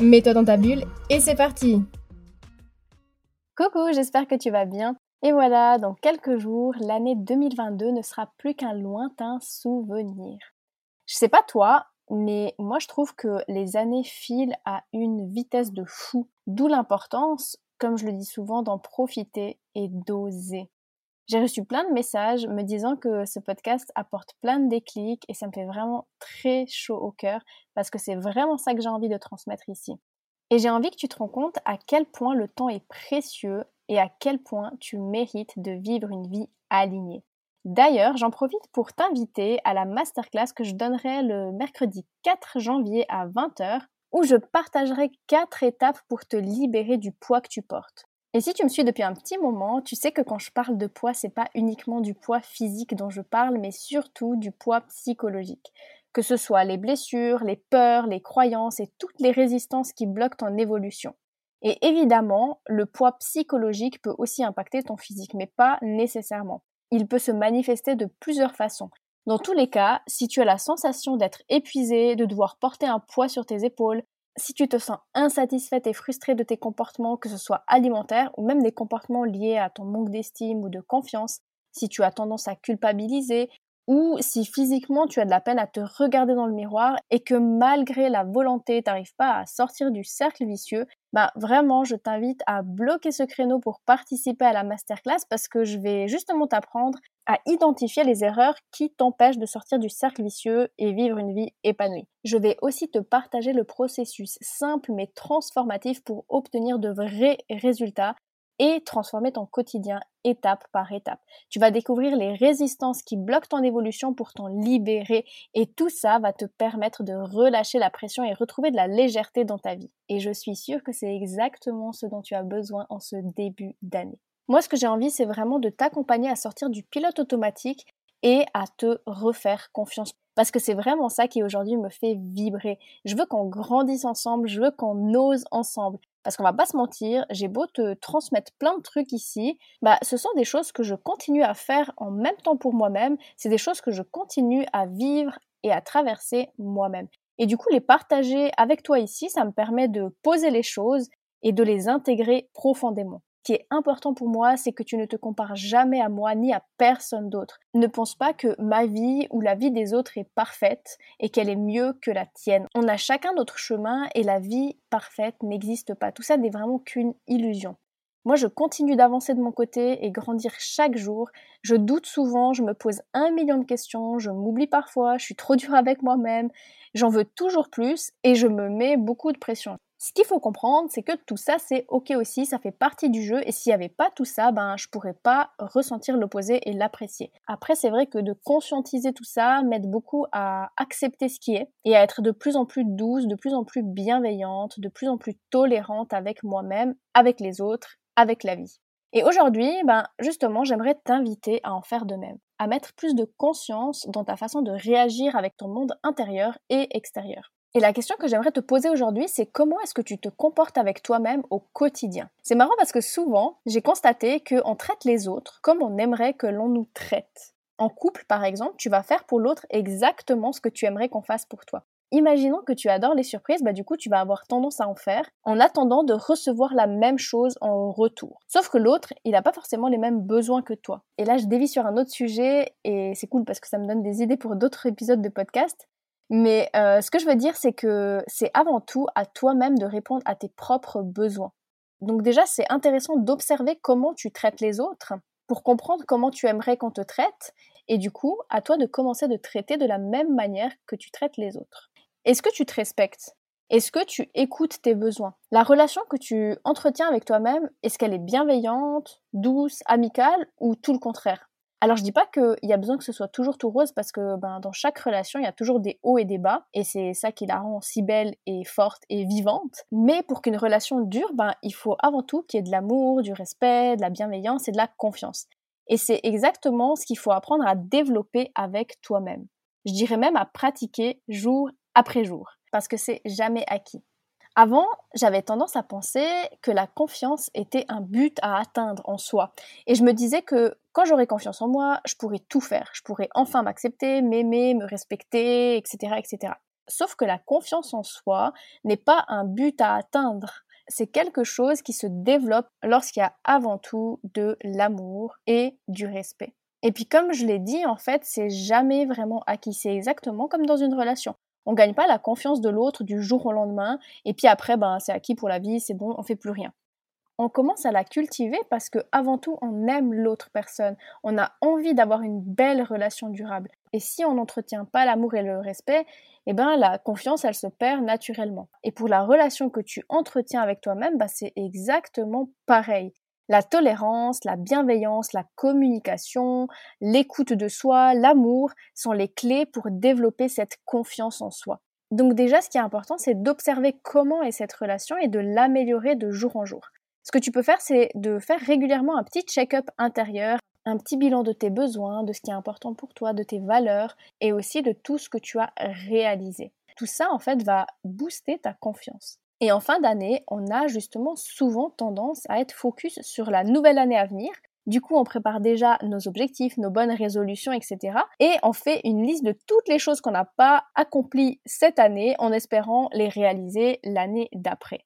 Mets-toi dans ta bulle et c'est parti Coucou, j'espère que tu vas bien. Et voilà, dans quelques jours, l'année 2022 ne sera plus qu'un lointain souvenir. Je sais pas toi, mais moi je trouve que les années filent à une vitesse de fou, d'où l'importance, comme je le dis souvent, d'en profiter et d'oser. J'ai reçu plein de messages me disant que ce podcast apporte plein de déclics et ça me fait vraiment très chaud au cœur parce que c'est vraiment ça que j'ai envie de transmettre ici. Et j'ai envie que tu te rends compte à quel point le temps est précieux et à quel point tu mérites de vivre une vie alignée. D'ailleurs, j'en profite pour t'inviter à la masterclass que je donnerai le mercredi 4 janvier à 20h où je partagerai 4 étapes pour te libérer du poids que tu portes. Et si tu me suis depuis un petit moment, tu sais que quand je parle de poids, c'est pas uniquement du poids physique dont je parle, mais surtout du poids psychologique. Que ce soit les blessures, les peurs, les croyances et toutes les résistances qui bloquent ton évolution. Et évidemment, le poids psychologique peut aussi impacter ton physique, mais pas nécessairement. Il peut se manifester de plusieurs façons. Dans tous les cas, si tu as la sensation d'être épuisé, de devoir porter un poids sur tes épaules, si tu te sens insatisfaite et frustrée de tes comportements, que ce soit alimentaires ou même des comportements liés à ton manque d'estime ou de confiance, si tu as tendance à culpabiliser ou si physiquement tu as de la peine à te regarder dans le miroir et que malgré la volonté, tu n'arrives pas à sortir du cercle vicieux, bah vraiment, je t'invite à bloquer ce créneau pour participer à la masterclass parce que je vais justement t'apprendre à identifier les erreurs qui t'empêchent de sortir du cercle vicieux et vivre une vie épanouie. Je vais aussi te partager le processus simple mais transformatif pour obtenir de vrais résultats et transformer ton quotidien étape par étape. Tu vas découvrir les résistances qui bloquent ton évolution pour t'en libérer et tout ça va te permettre de relâcher la pression et retrouver de la légèreté dans ta vie. Et je suis sûre que c'est exactement ce dont tu as besoin en ce début d'année. Moi, ce que j'ai envie, c'est vraiment de t'accompagner à sortir du pilote automatique et à te refaire confiance. Parce que c'est vraiment ça qui aujourd'hui me fait vibrer. Je veux qu'on grandisse ensemble, je veux qu'on ose ensemble. Parce qu'on va pas se mentir, j'ai beau te transmettre plein de trucs ici, bah ce sont des choses que je continue à faire en même temps pour moi-même, c'est des choses que je continue à vivre et à traverser moi-même. Et du coup, les partager avec toi ici, ça me permet de poser les choses et de les intégrer profondément qui est important pour moi, c'est que tu ne te compares jamais à moi ni à personne d'autre. Ne pense pas que ma vie ou la vie des autres est parfaite et qu'elle est mieux que la tienne. On a chacun notre chemin et la vie parfaite n'existe pas. Tout ça n'est vraiment qu'une illusion. Moi, je continue d'avancer de mon côté et grandir chaque jour. Je doute souvent, je me pose un million de questions, je m'oublie parfois, je suis trop dure avec moi-même, j'en veux toujours plus et je me mets beaucoup de pression. Ce qu'il faut comprendre, c'est que tout ça, c'est ok aussi, ça fait partie du jeu, et s'il n'y avait pas tout ça, ben je pourrais pas ressentir l'opposé et l'apprécier. Après, c'est vrai que de conscientiser tout ça m'aide beaucoup à accepter ce qui est et à être de plus en plus douce, de plus en plus bienveillante, de plus en plus tolérante avec moi-même, avec les autres, avec la vie. Et aujourd'hui, ben justement, j'aimerais t'inviter à en faire de même, à mettre plus de conscience dans ta façon de réagir avec ton monde intérieur et extérieur. Et la question que j'aimerais te poser aujourd'hui, c'est comment est-ce que tu te comportes avec toi-même au quotidien? C'est marrant parce que souvent, j'ai constaté qu'on traite les autres comme on aimerait que l'on nous traite. En couple, par exemple, tu vas faire pour l'autre exactement ce que tu aimerais qu'on fasse pour toi. Imaginons que tu adores les surprises, bah du coup tu vas avoir tendance à en faire en attendant de recevoir la même chose en retour. Sauf que l'autre, il n'a pas forcément les mêmes besoins que toi. Et là je dévie sur un autre sujet et c'est cool parce que ça me donne des idées pour d'autres épisodes de podcast. Mais euh, ce que je veux dire, c'est que c'est avant tout à toi-même de répondre à tes propres besoins. Donc déjà, c'est intéressant d'observer comment tu traites les autres pour comprendre comment tu aimerais qu'on te traite. Et du coup, à toi de commencer de traiter de la même manière que tu traites les autres. Est-ce que tu te respectes? Est-ce que tu écoutes tes besoins? La relation que tu entretiens avec toi-même, est-ce qu'elle est bienveillante, douce, amicale ou tout le contraire? Alors je dis pas qu'il y a besoin que ce soit toujours tout rose parce que ben, dans chaque relation il y a toujours des hauts et des bas et c'est ça qui la rend si belle et forte et vivante. Mais pour qu'une relation dure, ben, il faut avant tout qu'il y ait de l'amour, du respect, de la bienveillance et de la confiance. Et c'est exactement ce qu'il faut apprendre à développer avec toi-même. Je dirais même à pratiquer jour après jour parce que c'est jamais acquis. Avant, j'avais tendance à penser que la confiance était un but à atteindre en soi. Et je me disais que quand j'aurais confiance en moi, je pourrais tout faire. Je pourrais enfin m'accepter, m'aimer, me respecter, etc., etc. Sauf que la confiance en soi n'est pas un but à atteindre. C'est quelque chose qui se développe lorsqu'il y a avant tout de l'amour et du respect. Et puis comme je l'ai dit, en fait, c'est jamais vraiment acquis. C'est exactement comme dans une relation. On gagne pas la confiance de l'autre du jour au lendemain, et puis après, ben, c'est acquis pour la vie, c'est bon, on fait plus rien. On commence à la cultiver parce que avant tout, on aime l'autre personne. On a envie d'avoir une belle relation durable. Et si on n'entretient pas l'amour et le respect, eh ben la confiance, elle se perd naturellement. Et pour la relation que tu entretiens avec toi-même, ben, c'est exactement pareil. La tolérance, la bienveillance, la communication, l'écoute de soi, l'amour sont les clés pour développer cette confiance en soi. Donc déjà, ce qui est important, c'est d'observer comment est cette relation et de l'améliorer de jour en jour. Ce que tu peux faire, c'est de faire régulièrement un petit check-up intérieur, un petit bilan de tes besoins, de ce qui est important pour toi, de tes valeurs et aussi de tout ce que tu as réalisé. Tout ça, en fait, va booster ta confiance. Et en fin d'année, on a justement souvent tendance à être focus sur la nouvelle année à venir. Du coup, on prépare déjà nos objectifs, nos bonnes résolutions, etc. Et on fait une liste de toutes les choses qu'on n'a pas accomplies cette année en espérant les réaliser l'année d'après.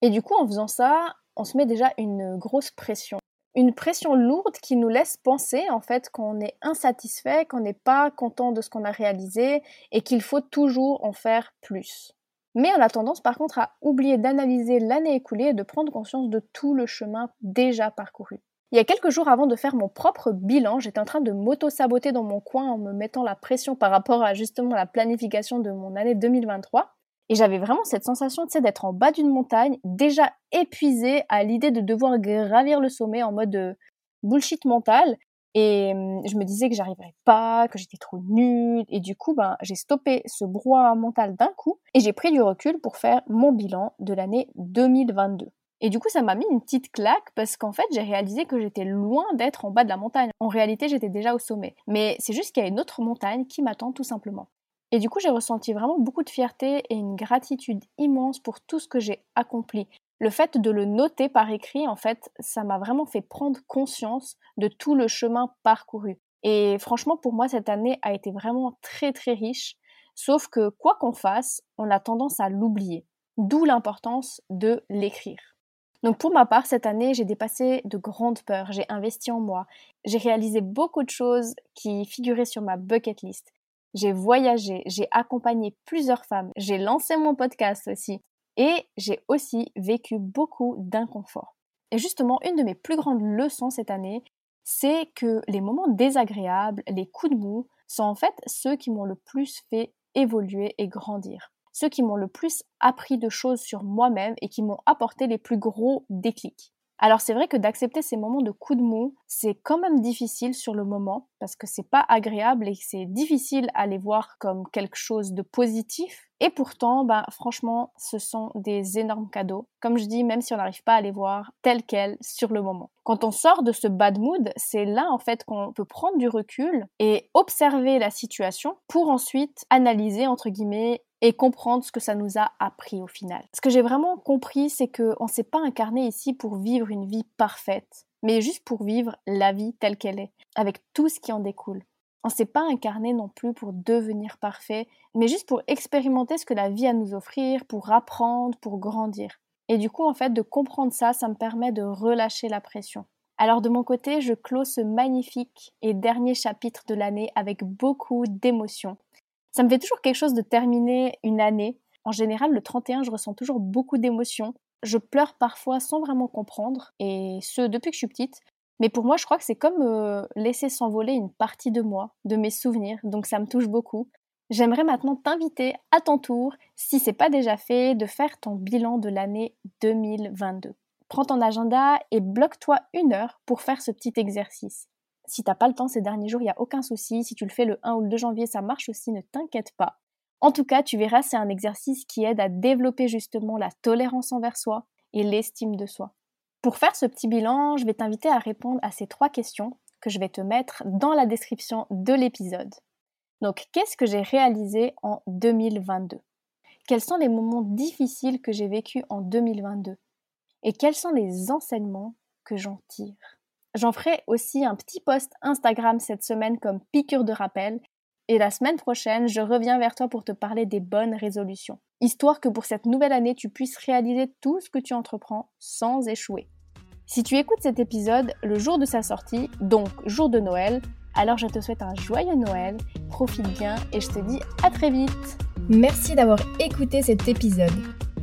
Et du coup, en faisant ça, on se met déjà une grosse pression. Une pression lourde qui nous laisse penser en fait qu'on est insatisfait, qu'on n'est pas content de ce qu'on a réalisé et qu'il faut toujours en faire plus. Mais on a tendance par contre à oublier d'analyser l'année écoulée et de prendre conscience de tout le chemin déjà parcouru. Il y a quelques jours avant de faire mon propre bilan, j'étais en train de m'auto-saboter dans mon coin en me mettant la pression par rapport à justement la planification de mon année 2023. Et j'avais vraiment cette sensation d'être en bas d'une montagne, déjà épuisée à l'idée de devoir gravir le sommet en mode euh, bullshit mental et je me disais que j'arriverais pas, que j'étais trop nulle. Et du coup, ben, j'ai stoppé ce brouhaha mental d'un coup et j'ai pris du recul pour faire mon bilan de l'année 2022. Et du coup, ça m'a mis une petite claque parce qu'en fait, j'ai réalisé que j'étais loin d'être en bas de la montagne. En réalité, j'étais déjà au sommet. Mais c'est juste qu'il y a une autre montagne qui m'attend tout simplement. Et du coup, j'ai ressenti vraiment beaucoup de fierté et une gratitude immense pour tout ce que j'ai accompli le fait de le noter par écrit, en fait, ça m'a vraiment fait prendre conscience de tout le chemin parcouru. Et franchement, pour moi, cette année a été vraiment très très riche. Sauf que quoi qu'on fasse, on a tendance à l'oublier. D'où l'importance de l'écrire. Donc pour ma part, cette année, j'ai dépassé de grandes peurs, j'ai investi en moi, j'ai réalisé beaucoup de choses qui figuraient sur ma bucket list. J'ai voyagé, j'ai accompagné plusieurs femmes, j'ai lancé mon podcast aussi, et j'ai aussi vécu beaucoup d'inconfort. Et justement, une de mes plus grandes leçons cette année, c'est que les moments désagréables, les coups de mou, sont en fait ceux qui m'ont le plus fait évoluer et grandir. Ceux qui m'ont le plus appris de choses sur moi-même et qui m'ont apporté les plus gros déclics. Alors c'est vrai que d'accepter ces moments de coups de mou, c'est quand même difficile sur le moment parce que c'est pas agréable et c'est difficile à les voir comme quelque chose de positif. Et pourtant, bah, franchement, ce sont des énormes cadeaux. Comme je dis, même si on n'arrive pas à les voir tels quels sur le moment. Quand on sort de ce bad mood, c'est là en fait qu'on peut prendre du recul et observer la situation pour ensuite analyser entre guillemets et comprendre ce que ça nous a appris au final. Ce que j'ai vraiment compris, c'est qu'on ne s'est pas incarné ici pour vivre une vie parfaite, mais juste pour vivre la vie telle qu'elle est, avec tout ce qui en découle. On ne s'est pas incarné non plus pour devenir parfait, mais juste pour expérimenter ce que la vie a à nous offrir, pour apprendre, pour grandir. Et du coup, en fait, de comprendre ça, ça me permet de relâcher la pression. Alors de mon côté, je clôt ce magnifique et dernier chapitre de l'année avec beaucoup d'émotions ça me fait toujours quelque chose de terminer une année. En général, le 31, je ressens toujours beaucoup d'émotions. Je pleure parfois sans vraiment comprendre, et ce depuis que je suis petite. Mais pour moi, je crois que c'est comme euh, laisser s'envoler une partie de moi, de mes souvenirs, donc ça me touche beaucoup. J'aimerais maintenant t'inviter à ton tour, si c'est pas déjà fait, de faire ton bilan de l'année 2022. Prends ton agenda et bloque-toi une heure pour faire ce petit exercice. Si t'as pas le temps ces derniers jours, il n'y a aucun souci. Si tu le fais le 1 ou le 2 janvier, ça marche aussi, ne t'inquiète pas. En tout cas, tu verras, c'est un exercice qui aide à développer justement la tolérance envers soi et l'estime de soi. Pour faire ce petit bilan, je vais t'inviter à répondre à ces trois questions que je vais te mettre dans la description de l'épisode. Donc, qu'est-ce que j'ai réalisé en 2022 Quels sont les moments difficiles que j'ai vécus en 2022 Et quels sont les enseignements que j'en tire? J'en ferai aussi un petit post Instagram cette semaine comme piqûre de rappel et la semaine prochaine, je reviens vers toi pour te parler des bonnes résolutions, histoire que pour cette nouvelle année, tu puisses réaliser tout ce que tu entreprends sans échouer. Si tu écoutes cet épisode le jour de sa sortie, donc jour de Noël, alors je te souhaite un joyeux Noël, profite bien et je te dis à très vite. Merci d'avoir écouté cet épisode.